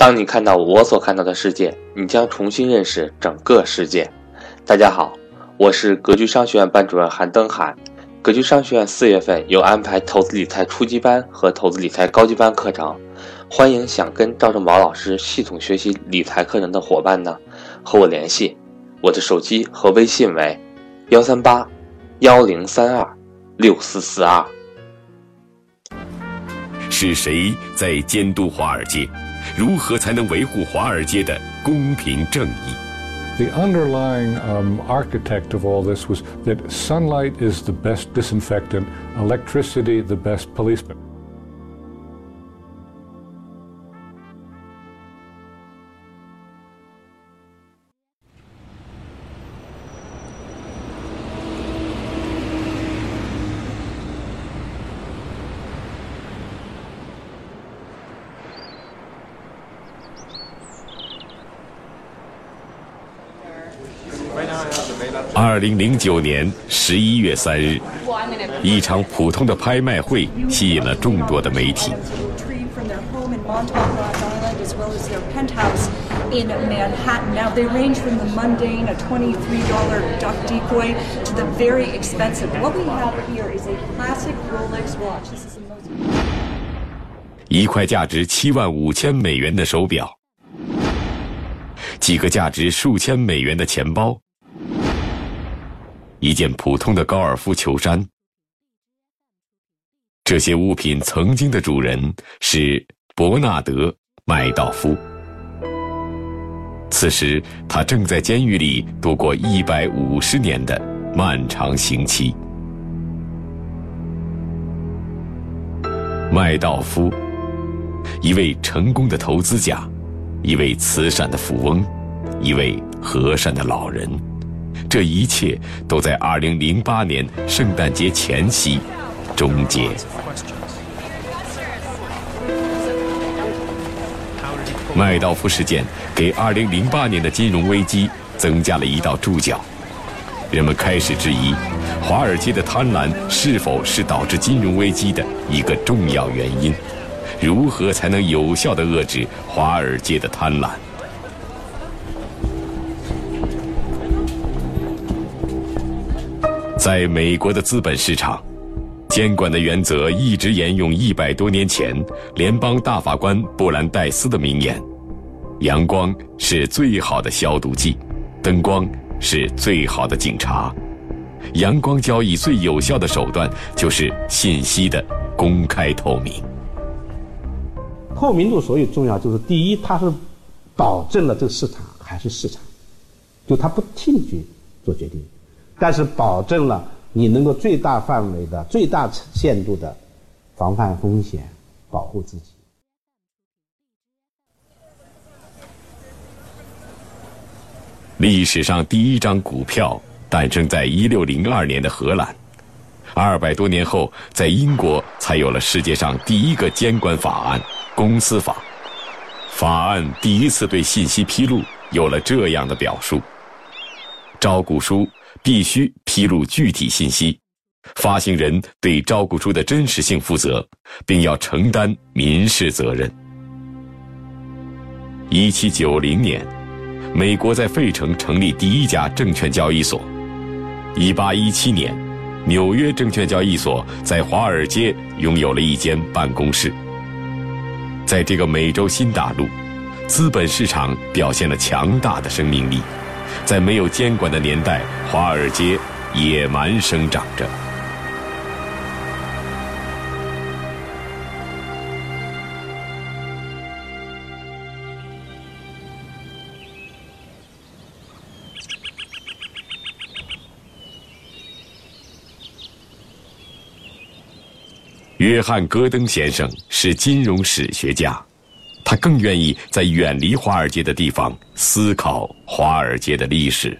当你看到我所看到的世界，你将重新认识整个世界。大家好，我是格局商学院班主任韩登海。格局商学院四月份有安排投资理财初级班和投资理财高级班课程，欢迎想跟赵正宝老师系统学习理财课程的伙伴呢，和我联系。我的手机和微信为幺三八幺零三二六四四二。是谁在监督华尔街？如何才能维护华尔街的公平正义？The underlying um, architect of all this was that sunlight is the best disinfectant, electricity the best policeman. 零零九年十一月三日，一场普通的拍卖会吸引了众多的媒体。in Manhattan. Now, they range from the mundane, a $23 duck decoy, to the very expensive. What we have here is a classic Rolex watch. This is the most. 一块价值七万五千美元的手表，几个价值数千美元的钱包。一件普通的高尔夫球衫，这些物品曾经的主人是伯纳德·麦道夫。此时，他正在监狱里度过一百五十年的漫长刑期。麦道夫，一位成功的投资家，一位慈善的富翁，一位和善的老人。这一切都在二零零八年圣诞节前夕终结。麦道夫事件给二零零八年的金融危机增加了一道注脚，人们开始质疑华尔街的贪婪是否是导致金融危机的一个重要原因？如何才能有效地遏制华尔街的贪婪？在美国的资本市场，监管的原则一直沿用一百多年前联邦大法官布兰代斯的名言：“阳光是最好的消毒剂，灯光是最好的警察。阳光交易最有效的手段就是信息的公开透明。透明度所以重要，就是第一，它是保证了这个市场还是市场，就它不替你去做决定。”但是保证了你能够最大范围的、最大限度的防范风险，保护自己。历史上第一张股票诞生在一六零二年的荷兰，二百多年后，在英国才有了世界上第一个监管法案——公司法。法案第一次对信息披露有了这样的表述：招股书。必须披露具体信息，发行人对招股书的真实性负责，并要承担民事责任。一七九零年，美国在费城成立第一家证券交易所。一八一七年，纽约证券交易所在华尔街拥有了一间办公室。在这个美洲新大陆，资本市场表现了强大的生命力。在没有监管的年代，华尔街野蛮生长着。约翰·戈登先生是金融史学家。他更愿意在远离华尔街的地方思考华尔街的历史。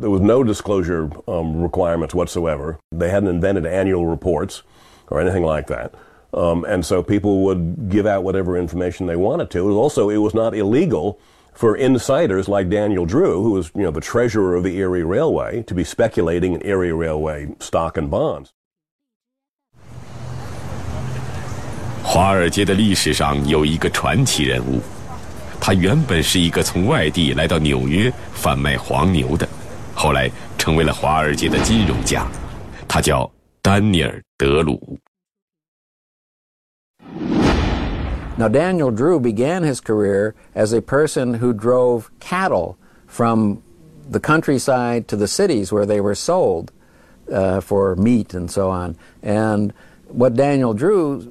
There was no disclosure um, requirements whatsoever. They hadn't invented annual reports or anything like that. Um, and so people would give out whatever information they wanted to. Also, it was not illegal for insiders like Daniel Drew, who was you know the treasurer of the Erie Railway, to be speculating in Erie Railway stock and bonds. 华尔街的历史上有一个传奇人物，他原本是一个从外地来到纽约贩卖黄牛的，后来成为了华尔街的金融家，他叫丹尼尔·德鲁。Now, Daniel Drew began his career as a person who drove cattle from the countryside to the cities where they were sold uh, for meat and so on. And what Daniel Drew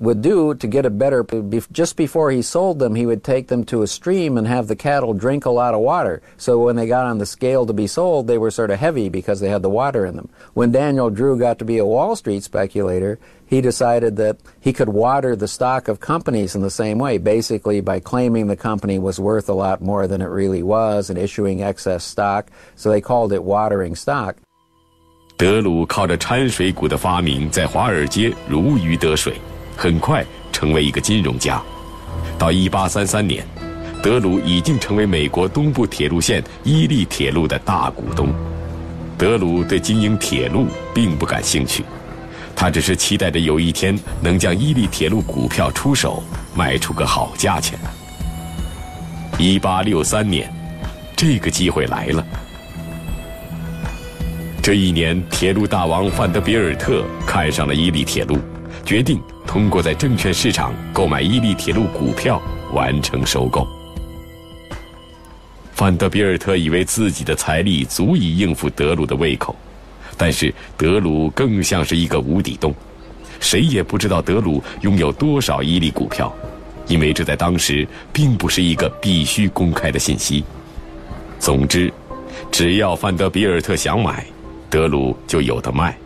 would do to get a better, just before he sold them, he would take them to a stream and have the cattle drink a lot of water. So when they got on the scale to be sold, they were sort of heavy because they had the water in them. When Daniel Drew got to be a Wall Street speculator, he decided that he could water the stock of companies in the same way, basically by claiming the company was worth a lot more than it really was and issuing excess stock. So they called it watering stock. 德鲁靠着掺水股的发明，在华尔街如鱼得水。 很快成为一个金融家。到一八三三年，德鲁已经成为美国东部铁路线伊利铁路的大股东。德鲁对经营铁路并不感兴趣，他只是期待着有一天能将伊利铁路股票出手，卖出个好价钱。一八六三年，这个机会来了。这一年，铁路大王范德比尔特看上了伊利铁路，决定。通过在证券市场购买伊利铁路股票完成收购。范德比尔特以为自己的财力足以应付德鲁的胃口，但是德鲁更像是一个无底洞，谁也不知道德鲁拥有多少伊利股票，因为这在当时并不是一个必须公开的信息。总之，只要范德比尔特想买，德鲁就有的卖，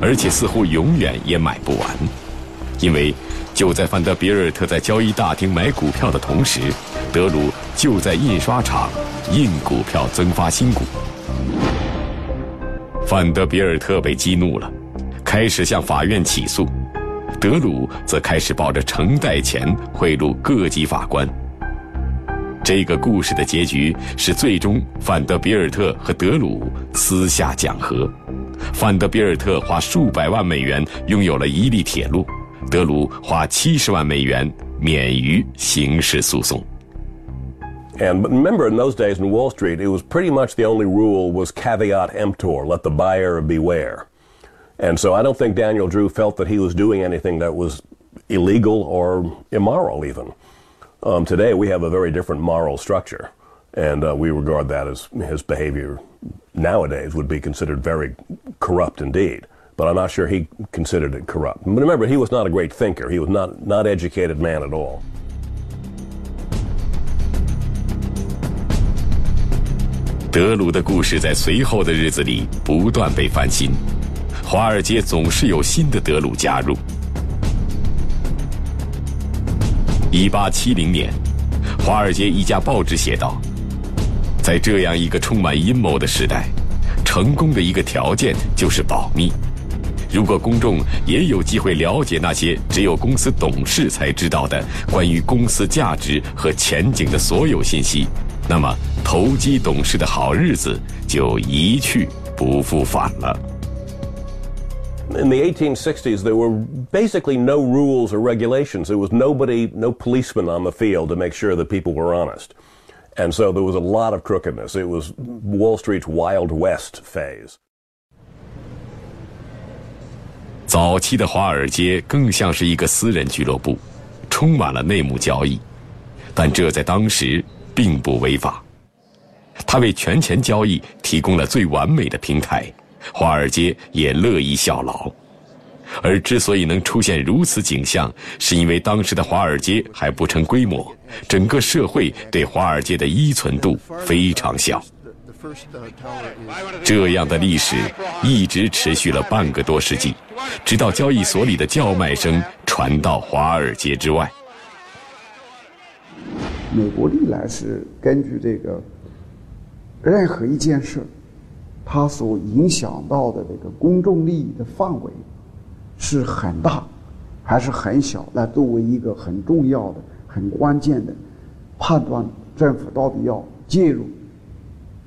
而且似乎永远也买不完。因为就在范德比尔特在交易大厅买股票的同时，德鲁就在印刷厂印股票增发新股。范德比尔特被激怒了，开始向法院起诉；德鲁则开始抱着承贷钱贿赂各级法官。这个故事的结局是，最终范德比尔特和德鲁私下讲和，范德比尔特花数百万美元拥有了伊利铁路。德鲁花七十万美元免于刑事诉讼。And but remember, in those days in Wall Street, it was pretty much the only rule was caveat emptor, let the buyer beware. And so I don't think Daniel Drew felt that he was doing anything that was illegal or immoral, even. Um, today, we have a very different moral structure, and uh, we regard that as his behavior nowadays would be considered very corrupt indeed But I'm not sure he considered it corrupt. But remember, he was not a great thinker. He was not not educated man at all. 德鲁的故事在随后的日子里不断被翻新，华尔街总是有新的德鲁加入。一八七零年，华尔街一家报纸写道：“在这样一个充满阴谋的时代，成功的一个条件就是保密。”如果公众也有机会了解那些只有公司董事才知道的关于公司价值和前景的所有信息，那么投机董事的好日子就一去不复返了。In the 1860s, there were basically no rules or regulations. There was nobody, no policeman on the field to make sure that people were honest. And so there was a lot of crookedness. It was Wall Street's Wild West phase. 早期的华尔街更像是一个私人俱乐部，充满了内幕交易，但这在当时并不违法。他为权钱交易提供了最完美的平台，华尔街也乐意效劳。而之所以能出现如此景象，是因为当时的华尔街还不成规模，整个社会对华尔街的依存度非常小。这样的历史一直持续了半个多世纪，直到交易所里的叫卖声传到华尔街之外。美国历来是根据这个，任何一件事，它所影响到的这个公众利益的范围是很大还是很小，来作为一个很重要的、很关键的判断，政府到底要介入。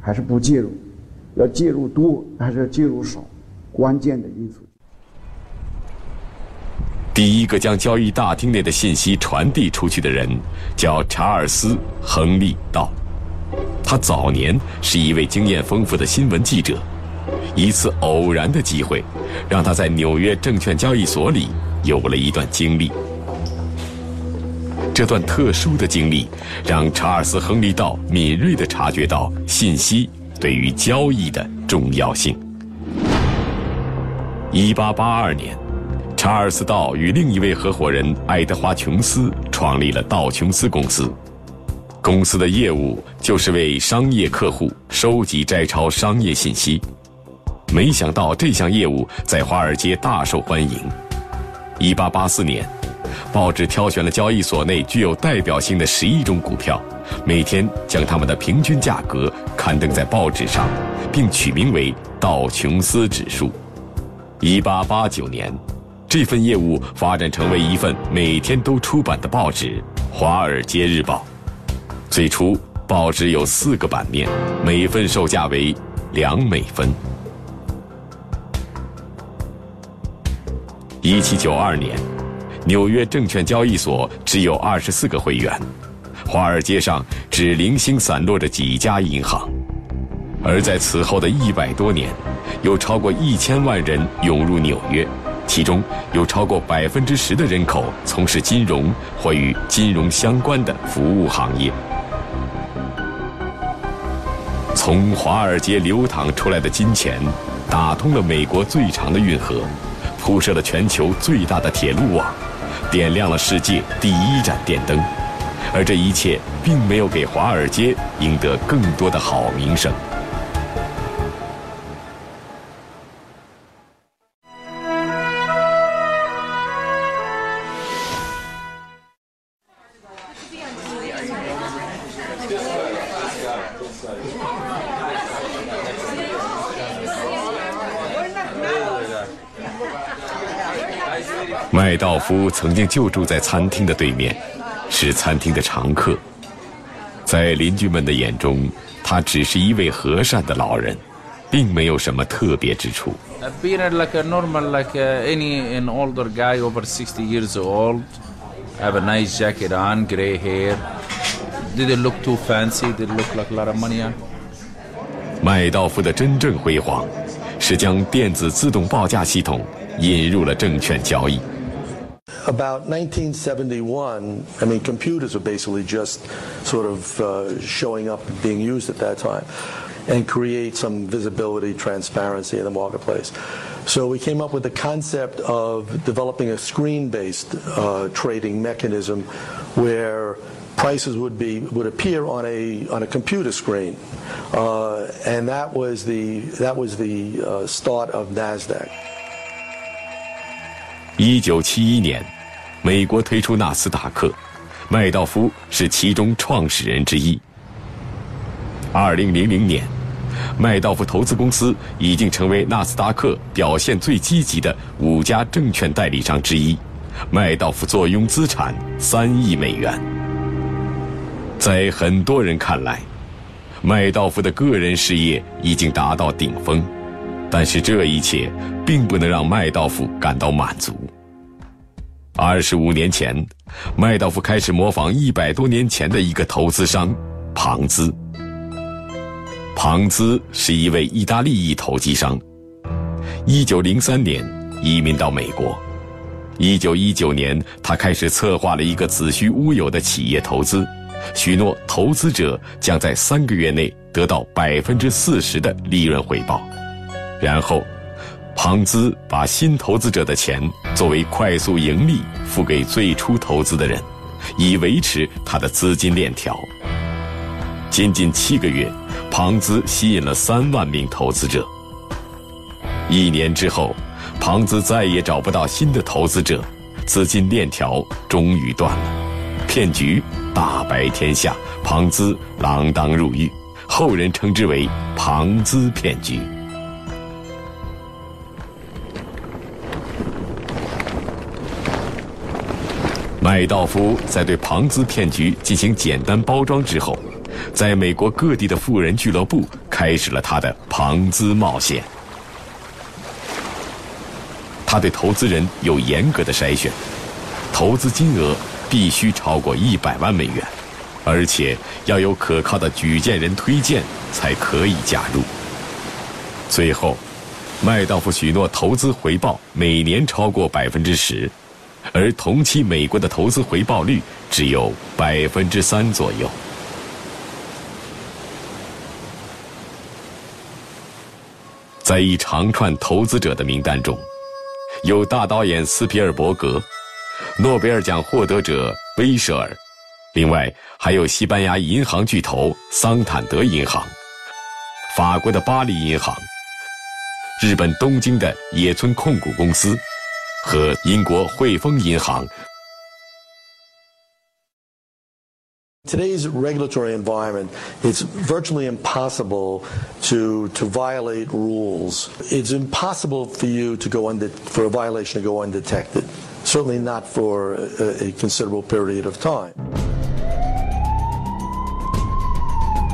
还是不介入，要介入多还是要介入少，关键的因素。第一个将交易大厅内的信息传递出去的人叫查尔斯·亨利·道。他早年是一位经验丰富的新闻记者，一次偶然的机会，让他在纽约证券交易所里有了一段经历。这段特殊的经历让查尔斯·亨利·道敏锐地察觉到信息对于交易的重要性。一八八二年，查尔斯·道与另一位合伙人爱德华·琼斯创立了道琼斯公司。公司的业务就是为商业客户收集摘抄商业信息。没想到这项业务在华尔街大受欢迎。一八八四年，报纸挑选了交易所内具有代表性的十一种股票，每天将它们的平均价格刊登在报纸上，并取名为道琼斯指数。一八八九年，这份业务发展成为一份每天都出版的报纸《华尔街日报》。最初，报纸有四个版面，每份售价为两美分。一七九二年，纽约证券交易所只有二十四个会员，华尔街上只零星散落着几家银行。而在此后的一百多年，有超过一千万人涌入纽约，其中有超过百分之十的人口从事金融或与金融相关的服务行业。从华尔街流淌出来的金钱，打通了美国最长的运河，铺设了全球最大的铁路网，点亮了世界第一盏电灯。而这一切并没有给华尔街赢得更多的好名声。夫曾经就住在餐厅的对面，是餐厅的常客。在邻居们的眼中，他只是一位和善的老人，并没有什么特别之处。Appeared like a normal, like any an older guy over sixty years old. Have a nice jacket on, gray hair. Didn't look too fancy. Didn't look like a lot of money 麦道夫的真正辉煌，是将电子自动报价系统引入了证券交易。About 1971, I mean, computers were basically just sort of uh, showing up and being used at that time and create some visibility, transparency in the marketplace. So we came up with the concept of developing a screen-based uh, trading mechanism where prices would be would appear on a on a computer screen, uh, and that was the that was the uh, start of Nasdaq. 一九七一年。 美国推出纳斯达克，麦道夫是其中创始人之一。二零零零年，麦道夫投资公司已经成为纳斯达克表现最积极的五家证券代理商之一。麦道夫坐拥资产三亿美元。在很多人看来，麦道夫的个人事业已经达到顶峰，但是这一切并不能让麦道夫感到满足。二十五年前，麦道夫开始模仿一百多年前的一个投资商庞兹。庞兹是一位意大利裔投机商，一九零三年移民到美国。一九一九年，他开始策划了一个子虚乌有的企业投资，许诺投资者将在三个月内得到百分之四十的利润回报，然后。庞兹把新投资者的钱作为快速盈利付给最初投资的人，以维持他的资金链条。仅仅七个月，庞兹吸引了三万名投资者。一年之后，庞兹再也找不到新的投资者，资金链条终于断了，骗局大白天下，庞兹锒铛入狱，后人称之为“庞兹骗局”。麦道夫在对庞兹骗局进行简单包装之后，在美国各地的富人俱乐部开始了他的庞兹冒险。他对投资人有严格的筛选，投资金额必须超过一百万美元，而且要有可靠的举荐人推荐才可以加入。最后，麦道夫许诺投资回报每年超过百分之十，而同期美国的投资回报率只有百分之三左右。在一长串投资者的名单中，有大导演斯皮尔伯格、诺贝尔奖获得者威舍尔，另外还有西班牙银行巨头桑坦德银行、法国的巴黎银行、日本东京的野村控股公司和英国汇丰银行。Today's regulatory environment, it's virtually impossible to, to violate rules. It's impossible for you to go unde- for a violation to go undetected. Certainly not for a, a considerable period of time.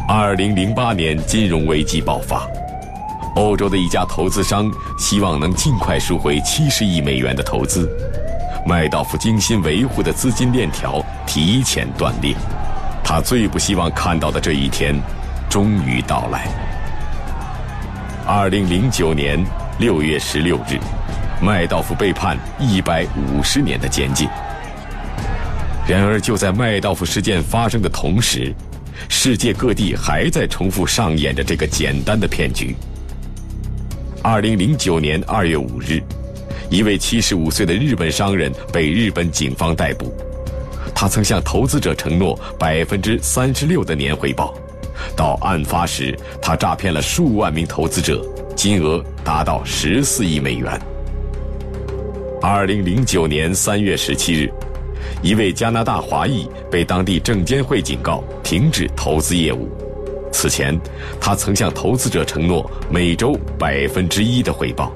二零零八年金融危机爆发， 欧洲的一家投资商希望能尽快赎回七十亿美元的投资，麦道夫精心维护的资金链条提前断裂。他最不希望看到的这一天，终于到来。二零零九年六月十六日，麦道夫被判一百五十年的监禁。然而，就在麦道夫事件发生的同时，世界各地还在重复上演着这个简单的骗局。二零零九年二月五日，一位七十五岁的日本商人被日本警方逮捕。他曾向投资者承诺百分之三十六的年回报，到案发时，他诈骗了数万名投资者，金额达到十四亿美元。二零零九年三月十七日，一位加拿大华裔被当地证监会警告停止投资业务。此前，他曾向投资者承诺每周百分之一的回报。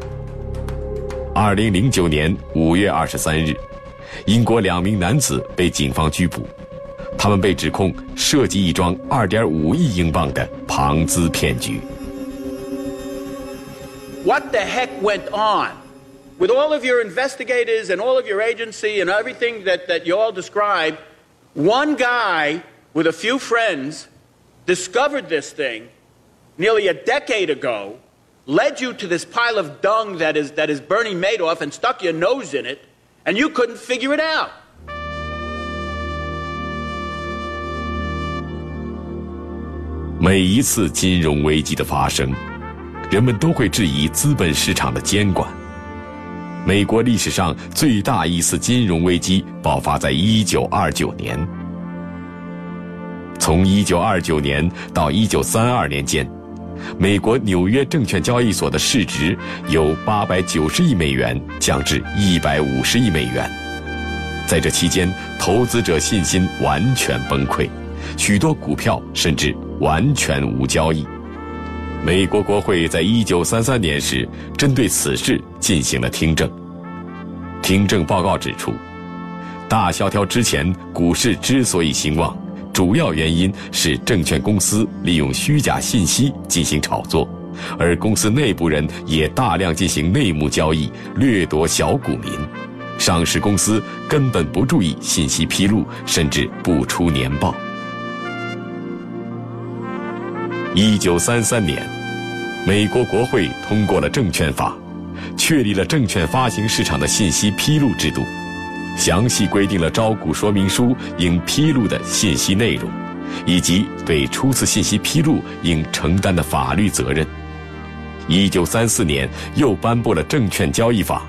二零零九年五月二十三日。英国两名男子被警方拘捕，他们被指控涉及一桩二点五亿英镑的庞资骗局。What the heck went on with all of your investigators and all of your agency and everything that, that you all described? One guy with a few friends discovered this thing nearly a decade ago, led you to this pile of dung that is, that is Bernie Madoff, and stuck your nose in it and you couldn't figure it out. 每一次金融危机的发生，人们都会质疑资本市场的监管。美国历史上最大一次金融危机爆发在1929年。 从1929年到1932年间。美国纽约证券交易所的市值由八百九十亿美元降至一百五十亿美元，在这期间，投资者信心完全崩溃，许多股票甚至完全无交易。美国国会在一九三三年时针对此事进行了听证。听证报告指出，大萧条之前股市之所以兴旺。主要原因是证券公司利用虚假信息进行炒作，而公司内部人也大量进行内幕交易，掠夺小股民。上市公司根本不注意信息披露，甚至不出年报。一九三三年，美国国会通过了证券法，确立了证券发行市场的信息披露制度。详细规定了招股说明书应披露的信息内容，以及对初次信息披露应承担的法律责任。一九三四年又颁布了证券交易法，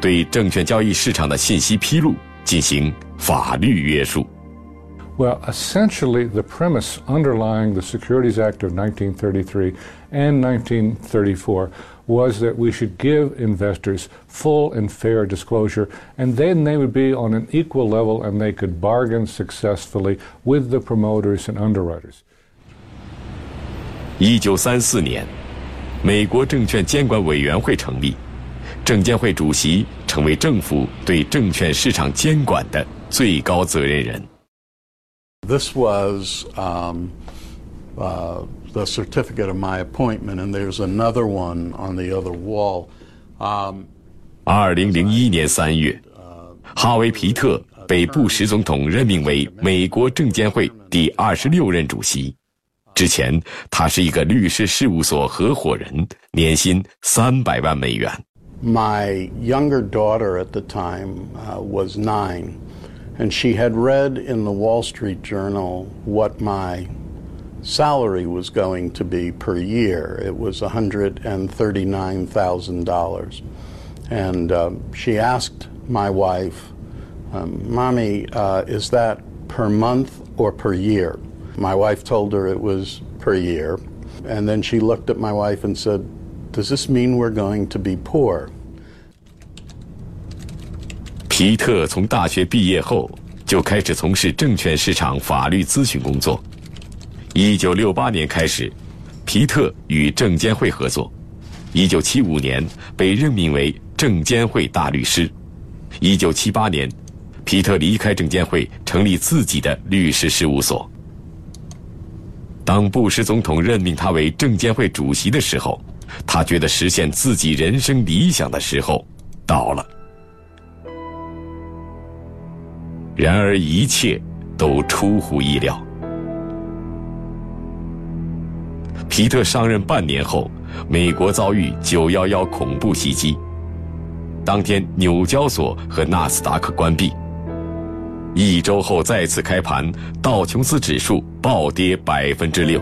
对证券交易市场的信息披露进行法律约束。Well, essentially, the premise underlying the Securities Act of 1933 and 1934 was that we should give investors full and fair disclosure, and then they would be on an equal level and they could bargain successfully with the promoters and underwriters. 一九三四年，美国证券监管委员会成立，证监会主席成为政府对证券市场监管的最高责任人。This was um, uh, the certificate of my appointment, and there's another one on the other wall. Um, 二零零一年三月，哈维·皮特被布什总统任命为美国证监会第二十六任主席。之前，他是一个律师事务所合伙人，年薪三百万美元。My younger daughter at the time was nine, and she had read in the Wall Street Journal what my salary was going to be per year. It was $139,000. And uh, she asked my wife, um, Mommy, uh, is that per month or per year? My wife told her it was per year. And then she looked at my wife and said, Does this mean we're going to be poor? 皮特从大学毕业后就开始从事证券市场法律咨询工作。 一九六八年开始，皮特与证监会合作。一九七五年被任命为证监会大律师。一九七八年，皮特离开证监会，成立自己的律师事务所。当布什总统任命他为证监会主席的时候，他觉得实现自己人生理想的时候到了。然而，一切都出乎意料。皮特上任半年后，美国遭遇九幺幺恐怖袭击。当天，纽交所和纳斯达克关闭。一周后再次开盘，道琼斯指数暴跌百分之六。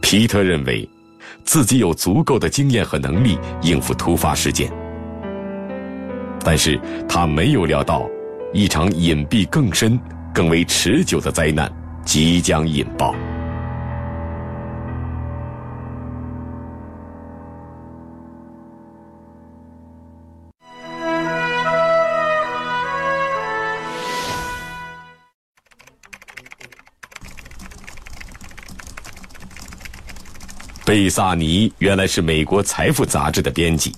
皮特认为，自己有足够的经验和能力应付突发事件，但是他没有料到，一场隐蔽更深、更为持久的灾难即将引爆。贝萨尼原来是美国财富杂志的编辑，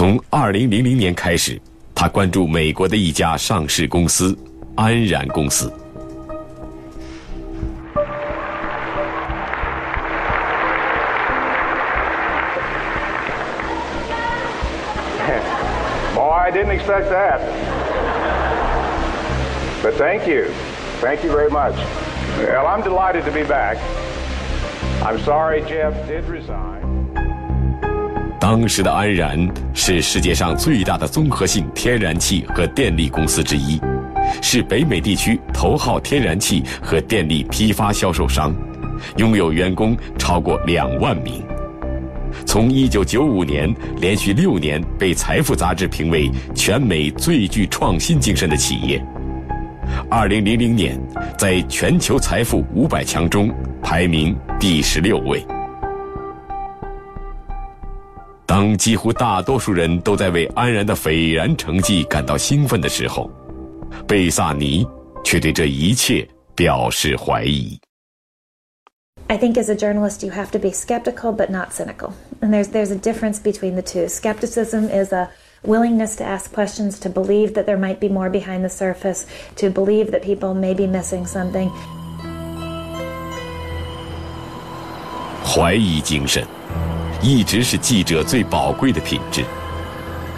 从二零零零年开始，他关注美国的一家上市公司——安然公司。Boy, I didn't expect that. But thank you. Thank you very much. Well, I'm delighted to be back. I'm sorry Jeff did resign. 当时的安然是世界上最大的综合性天然气和电力公司之一，是北美地区头号天然气和电力批发销售商，拥有员工超过两万名。从1995年连续六年被《财富》杂志评为全美最具创新精神的企业。2000年，在全球财富五百强中排名第十六位。当几乎大多数人都在为安然的斐然成绩感到兴奋的时候，贝萨尼却对这一切表示怀疑。 I think as a journalist, you have to be skeptical but not cynical. And there's, there's a difference between the two. Skepticism is a willingness to ask questions, to believe that there might be more behind the surface, to believe that people may be missing something. 怀疑精神， 一直是记者最宝贵的品质。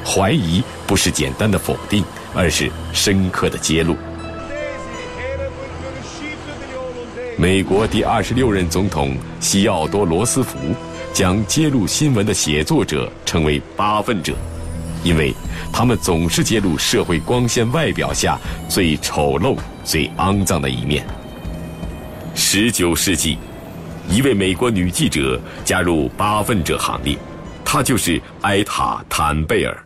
怀疑不是简单的否定，而是深刻的揭露。美国第二十六任总统西奥多·罗斯福将揭露新闻的写作者称为“八分者”，因为他们总是揭露社会光鲜外表下最丑陋、最肮脏的一面。十九世纪，一位美国女记者加入“八分者”行列，她就是埃塔·坦贝尔。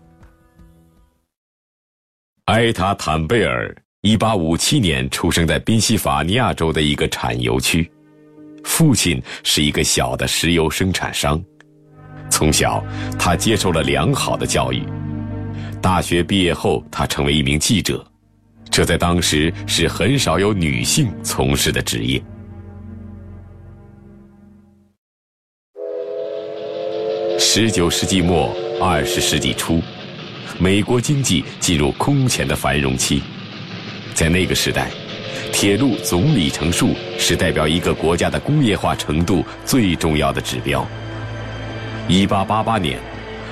埃塔·坦贝尔。一八五七年出生在宾夕法尼亚州的一个产油区，父亲是一个小的石油生产商。从小，他接受了良好的教育。大学毕业后，他成为一名记者，这在当时是很少有女性从事的职业。十九世纪末，二十世纪初，美国经济进入空前的繁荣期。在那个时代，铁路总里程数是代表一个国家的工业化程度最重要的指标。一八八八年，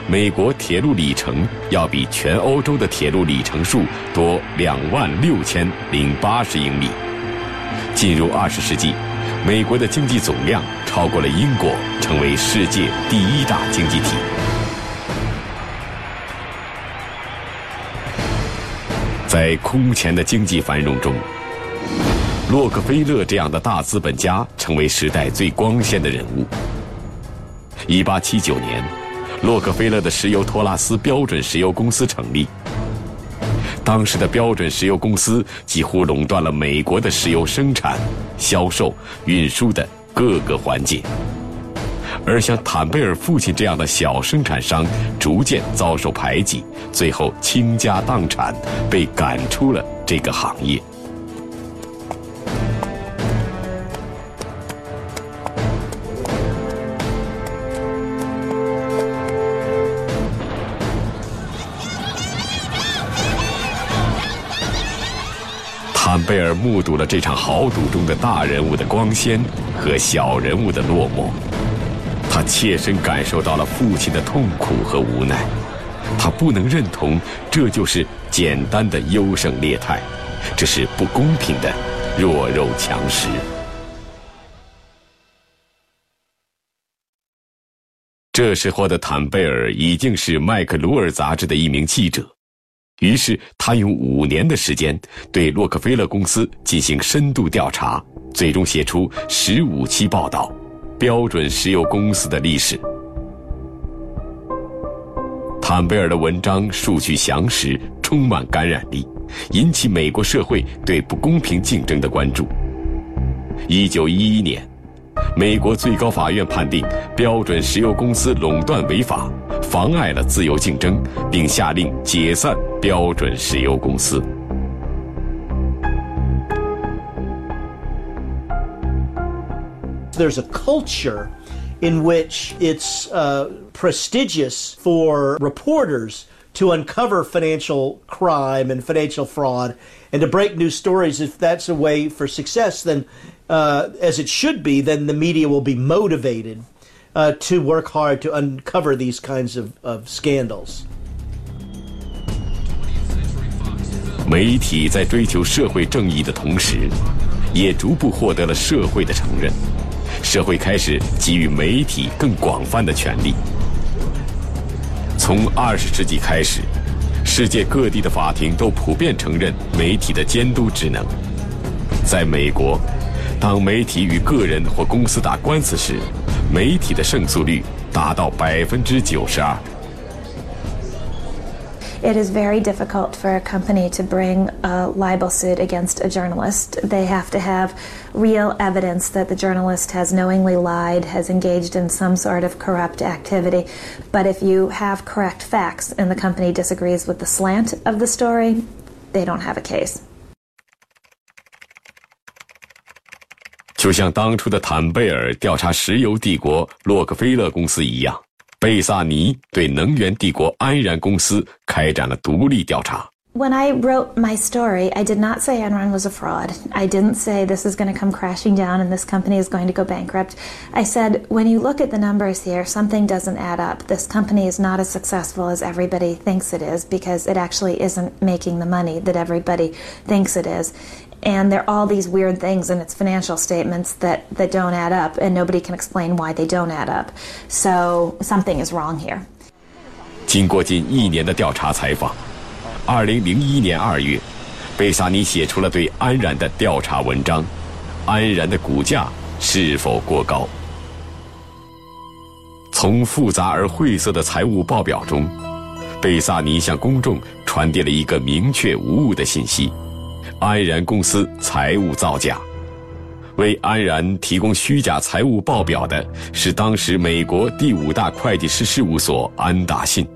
美国铁路里程要比全欧洲的铁路里程数多两万六千零八十英里。进入二十世纪，美国的经济总量超过了英国，成为世界第一大经济体。在空前的经济繁荣中，洛克菲勒这样的大资本家成为时代最光鲜的人物。一八七九年，洛克菲勒的石油托拉斯标准石油公司成立。当时的标准石油公司几乎垄断了美国的石油生产、销售、运输的各个环节，而像坦贝尔父亲这样的小生产商逐渐遭受排挤，最后倾家荡产，被赶出了这个行业。贝尔目睹了这场豪赌中的大人物的光鲜和小人物的落寞，他切身感受到了父亲的痛苦和无奈，他不能认同这就是简单的优胜劣汰，这是不公平的弱肉强食。这时候的坦贝尔已经是麦克卢尔杂志的一名记者。于是，他用五年的时间对洛克菲勒公司进行深度调查，最终写出十五期报道，《标准石油公司的历史》。坦贝尔的文章数据详实，充满感染力，引起美国社会对不公平竞争的关注。一九一一年。美国最高法院判定标准石油公司垄断违法，妨碍了自由竞争，并下令解散标准石油公司。There's a culture in which it's uh, prestigious for reporters to uncover financial crime and financial fraud and to break news stories. If that's a way for success, then uh, as it should be, then the media will be motivated uh, to work hard to uncover these kinds of, of scandals. 媒体在追求社会正义的同时，也逐步获得了社会的承认。社会开始给予媒体更广泛的权利。从二十世纪开始，世界各地的法庭都普遍承认媒体的监督职能。在美国。当媒体与个人或公司打官司时，媒体的胜诉率达到百分之九十二。It is very difficult for a company to bring a libel suit against a journalist. They have to have real evidence that the journalist has knowingly lied, has engaged in some sort of corrupt activity. But if you have correct facts and the company disagrees with the slant of the story, they don't have a case. 就像当初的坦贝尔调查石油帝国洛克菲勒公司一样， 贝萨尼对能源帝国安然公司开展了独立调查。When I wrote my story, I did not say Enron was a fraud. I didn't say this is going to come crashing down and this company is going to go bankrupt. I said, when you look at the numbers here, something doesn't add up. This company is not as successful as everybody thinks it is because it actually isn't making the money that everybody thinks it is And there are all these weird things in its financial statements that, that don't add up, and nobody can explain why they don't add up. So something is wrong here. 经过近一年的调查采访，二零零一年二月，贝萨尼写出了对安然的调查文章，《安然的股价是否过高》。从复杂而晦涩的财务报表中，贝萨尼向公众传递了一个明确无误的信息。安然公司财务造假，为安然提供虚假财务报表的是当时美国第五大会计师事务所安达信。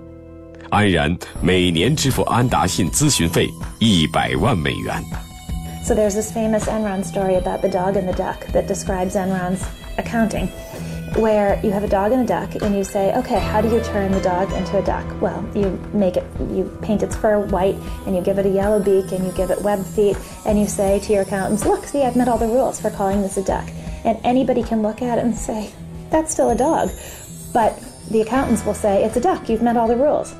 安然每年支付安达信咨询费一百万美元。So there's this famous Enron story about the dog and the duck that describes Enron's accounting. where you have a dog and a duck, and you say, okay, how do you turn the dog into a duck? Well, you make it, you paint its fur white, and you give it a yellow beak, and you give it web feet, and you say to your accountants, look, see, I've met all the rules for calling this a duck. And anybody can look at it and say, that's still a dog. But the accountants will say, it's a duck, you've met all the rules.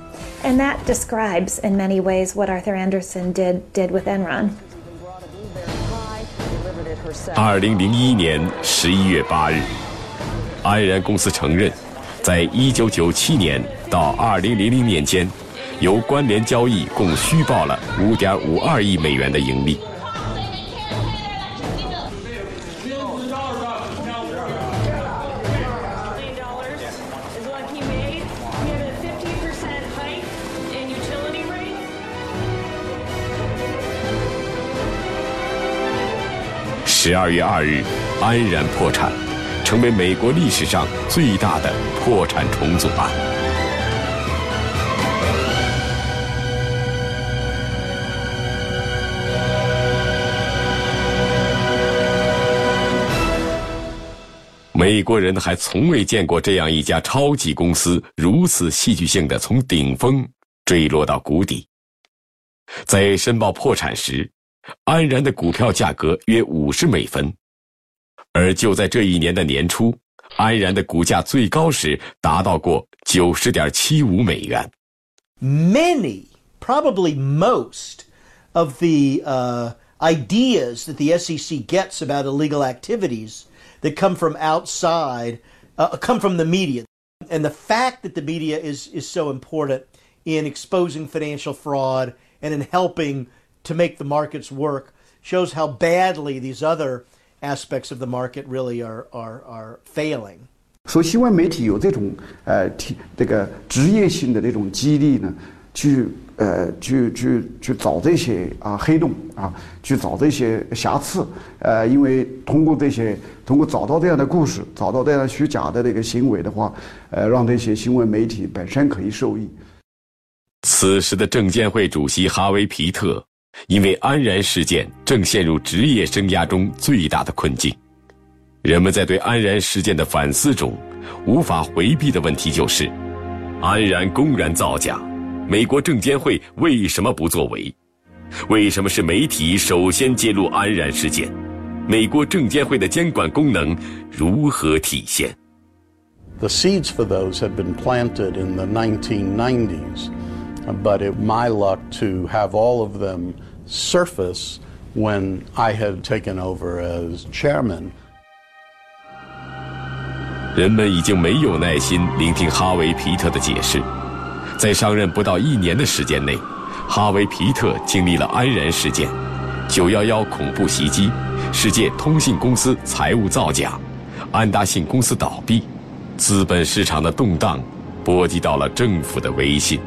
And that describes, in many ways, what Arthur Anderson did, did with Enron. 二零零一年十一月八日， 安然公司承认，在一九九七年到二零零零年间，由关联交易共虚报了五点五二亿美元的盈利。十二月二日，安然破产，成为美国历史上最大的破产重组案。美国人还从未见过这样一家超级公司如此戏剧性的从顶峰坠落到谷底。在申报破产时。安然的股票价格约五十美分，而就在这一年的年初，安然的股价最高时达到过九十点七五美元。Many, probably most, of the uh, ideas that the SEC gets about illegal activities that come from outside uh, come from the media, and the fact that the media is is so important in exposing financial fraud and in helping to make the markets work shows how badly these other aspects of the market really are are are failing. 所以新闻媒体有这种呃提这个职业性的这种激励呢，去呃去去去找这些啊黑洞啊，去找这些瑕疵，呃，因为通过这些通过找到这样的故事，找到这样虚假的这个行为的话，呃，让这些新闻媒体本身可以受益。此时的证监会主席哈维·皮特因为安然事件正陷入职业生涯中最大的困境，人们在对安然事件的反思中，无法回避的问题就是：安然公然造假，美国证监会为什么不作为？为什么是媒体首先揭露安然事件？美国证监会的监管功能如何体现？The seeds for those had been planted in the 1990s, but it my luck to have all of them. Surface when I had taken over as chairman. 人们已经没有耐心聆听哈维·皮特的解释。在上任不到一年的时间内，哈维·皮特经历了安然事件、九幺幺恐怖袭击、世界通信公司财务造假、安达信公司倒闭、资本市场的动荡，波及到了政府的威信。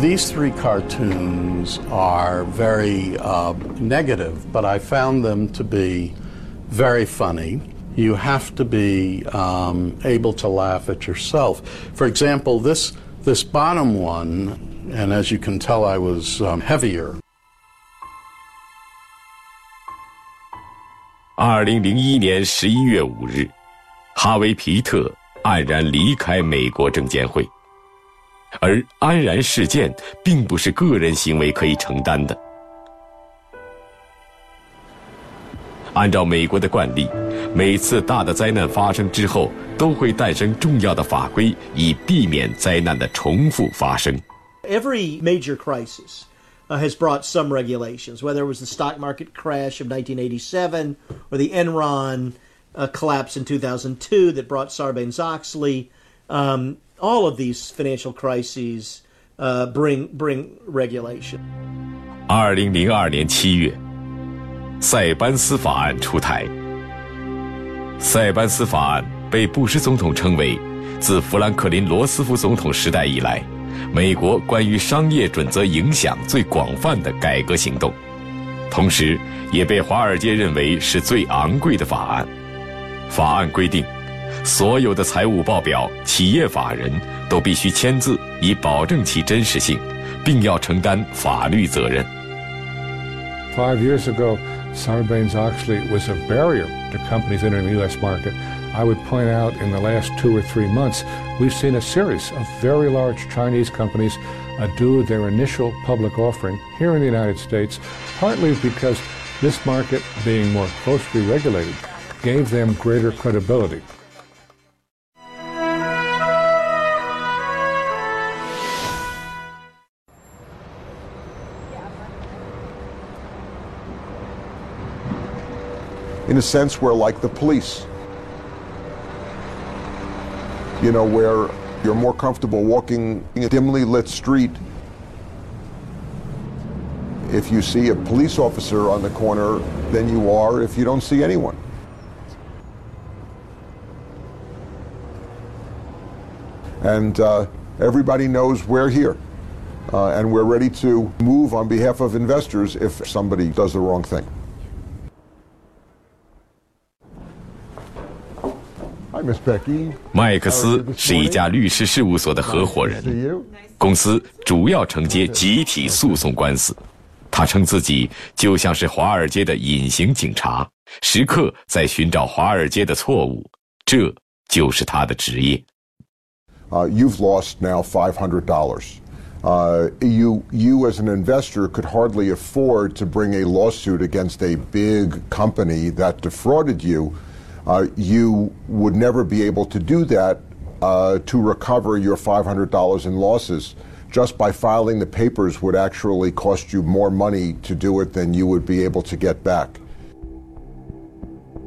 These three cartoons are very uh, negative, but I found them to be very funny. You have to be um, able to laugh at yourself. For example, this this bottom one, and as you can tell, I was um, heavier. 二零零一年十一月五日，哈维·皮特黯然离开美国证监会。 而安然事件并不是个人行为可以承担的。按照美国的惯例，每次大的灾难发生之后，都会诞生重要的法规，以避免灾难的重复发生。Every major crisis has brought some regulations, whether it was the stock market crash of 1987 or the Enron uh, collapse in 2002 that brought Sarbanes-Oxley. Um, all of these financial crises uh, bring bring regulation. 二零零二年七月，塞班斯法案出台。塞班斯法案被布什总统称为自富兰克林·罗斯福总统时代以来，美国关于商业准则影响最广泛的改革行动，同时也被华尔街认为是最昂贵的法案。法案规定。所有的财务报表，企业法人都必须签字，以保证其真实性，并要承担法律责任。Five years ago, Sarbanes-Oxley was a barrier to companies entering the U.S. market. I would point out in the last two or three months, we've seen a series of very large Chinese companies uh, do their initial public offering here in the United States, partly because this market, being more closely regulated, gave them greater credibility. In a sense, we're like the police. You know, where you're more comfortable walking a dimly lit street if you see a police officer on the corner than you are if you don't see anyone. And uh, everybody knows we're here. Uh, and we're ready to move on behalf of investors if somebody does the wrong thing. Hi, Miss Becky. 麦克斯是一家律师事务所的合伙人，公司主要承接集体诉讼官司。他称自己就像是华尔街的隐形警察，时刻在寻找华尔街的错误，这就是他的职业。Uh, you've lost now five hundred dollars. Uh, you, you as an investor could hardly afford to bring a lawsuit against a big company that defrauded you. You would never be able to do that uh, to recover your $500 in losses. Just by filing the papers would actually cost you more money to do it than you would be able to get back.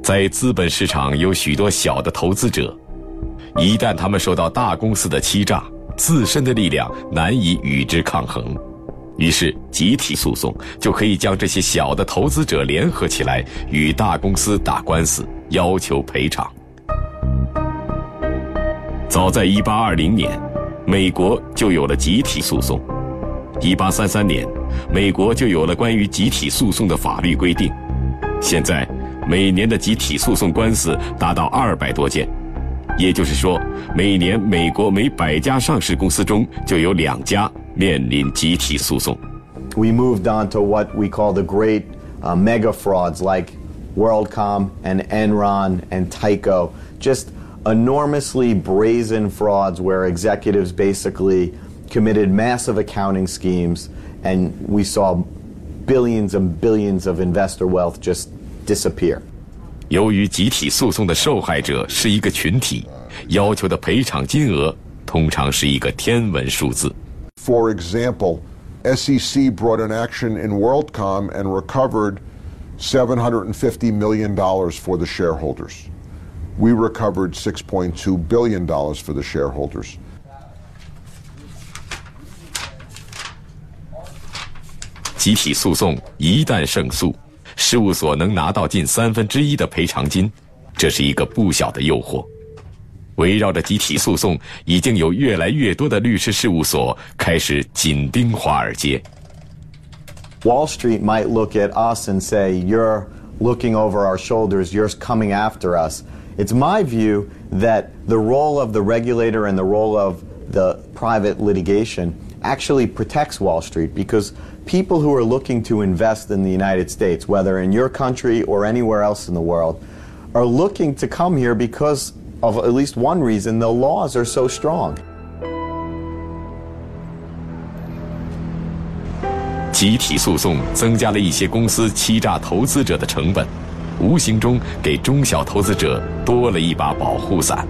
在资本市场有许多小的投资者，一旦他们受到大公司的欺诈，自身的力量难以与之抗衡，于是集体诉讼就可以将这些小的投资者联合起来，与大公司打官司，要求赔偿。早在1820年，美国就有了集体诉讼；1833年，美国就有了关于集体诉讼的法律规定。现在，每年的集体诉讼官司达到二百多件。也就是说，每年美国每百家上市公司中就有两家面临集体诉讼。We moved on to what we call the great mega frauds like WorldCom and Enron and Tyco, just enormously brazen frauds where executives basically committed massive accounting schemes, and we saw billions and billions of investor wealth just disappear. 由于集体诉讼的受害者是一个群体，要求的赔偿金额通常是一个天文数字。 For example, SEC brought an action in WorldCom and recovered $750 million for the shareholders. We recovered $6.2 billion for the shareholders. 集体诉讼一旦胜诉，事务所能拿到近三分之一的赔偿金，这是一个不小的诱惑。围绕着集体诉讼，已经有越来越多的律师事务所开始紧盯华尔街。Wall Street might look at us and say, You're looking over our shoulders, you're coming after us. It's my view that the role of the regulator and the role of the private litigation actually protects Wall Street because people who are looking to invest in the United States, whether in your country or anywhere else in the world, are looking to come here because of at least one reason the laws are so strong. 集体诉讼增加了一些公司欺诈投资者的成本，无形中给中小投资者多了一把保护伞。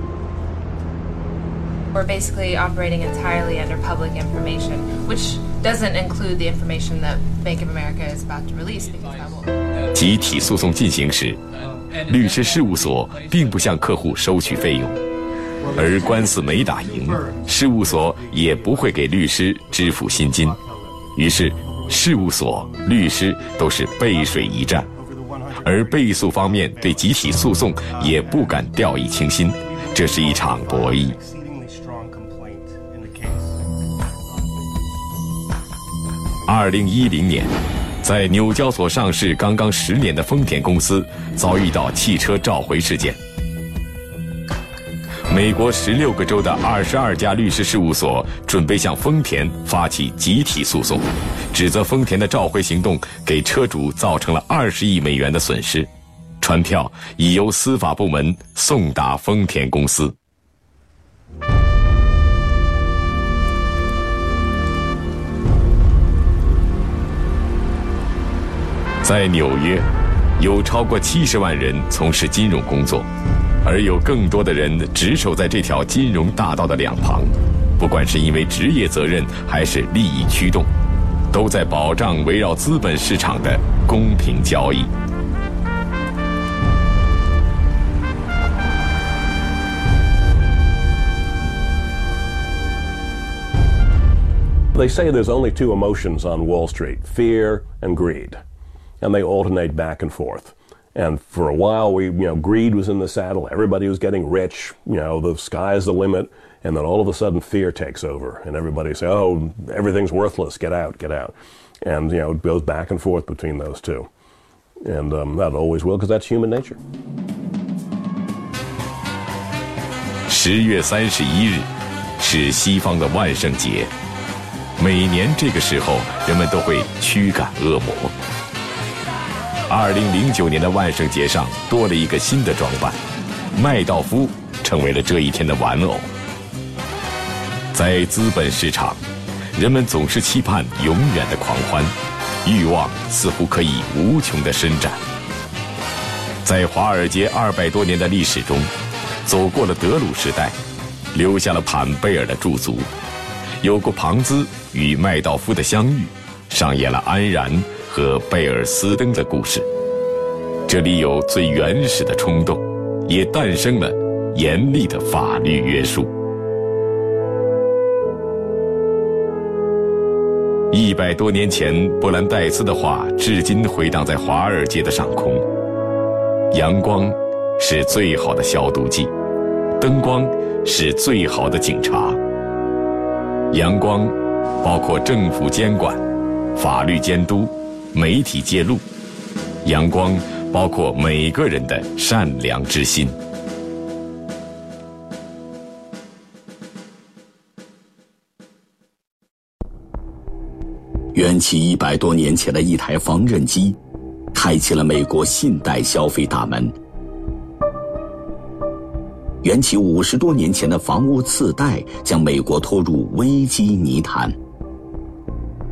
We're basically operating entirely under public information, which doesn't include the information that Bank of America is about to release because that will. 集体诉讼进行时，律师事务所并不向客户收取费用，而官司没打赢，事务所也不会给律师支付薪金。于是，事务所、律师都是背水一战，而被诉方面对集体诉讼也不敢掉以轻心，这是一场博弈。二零一零年，在纽交所上市刚刚十年的丰田公司遭遇到汽车召回事件。美国十六个州的二十二家律师事务所准备向丰田发起集体诉讼，指责丰田的召回行动给车主造成了二十亿美元的损失。传票已由司法部门送达丰田公司。在纽约，有超过七十万人从事金融工作，而有更多的人值守在这条金融大道的两旁，不管是因为职业责任还是利益驱动，都在保障围绕资本市场的公平交易。They say there's only two emotions on Wall Street fear and greed. And they alternate back and forth. And for a while, we, you know, greed was in the saddle. Everybody was getting rich. You know, the sky's the limit. And then all of a sudden, fear takes over, and everybody say, "Oh, everything's worthless. Get out, get out." And you know, it goes back and forth between those two, and um, that always will, because that's human nature. 十月三十一日是西方的万圣节，每年这个时候，人们都会驱赶恶魔。 二零零九年的万圣节上多了一个新的装扮，麦道夫成为了这一天的玩偶。在资本市场，人们总是期盼永远的狂欢，欲望似乎可以无穷的伸展。在华尔街二百多年的历史中，走过了德鲁时代，留下了坎贝尔的驻足，有过庞兹与麦道夫的相遇，上演了安然和贝尔斯登的故事。这里有最原始的冲动，也诞生了严厉的法律约束。一百多年前，布兰代斯的话至今回荡在华尔街的上空。阳光是最好的消毒剂，灯光是最好的警察。阳光包括政府监管、法律监督、媒体揭露。阳光包括每个人的善良之心。缘起一百多年前的一台缝纫机，开启了美国信贷消费大门。缘起五十多年前的房屋次贷，将美国拖入危机泥潭。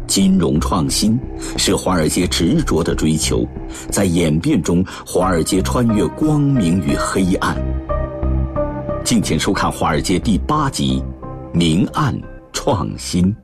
金融创新是华尔街执着的追求，在演变中，华尔街穿越光明与黑暗。敬请收看《华尔街》第八集：明暗创新。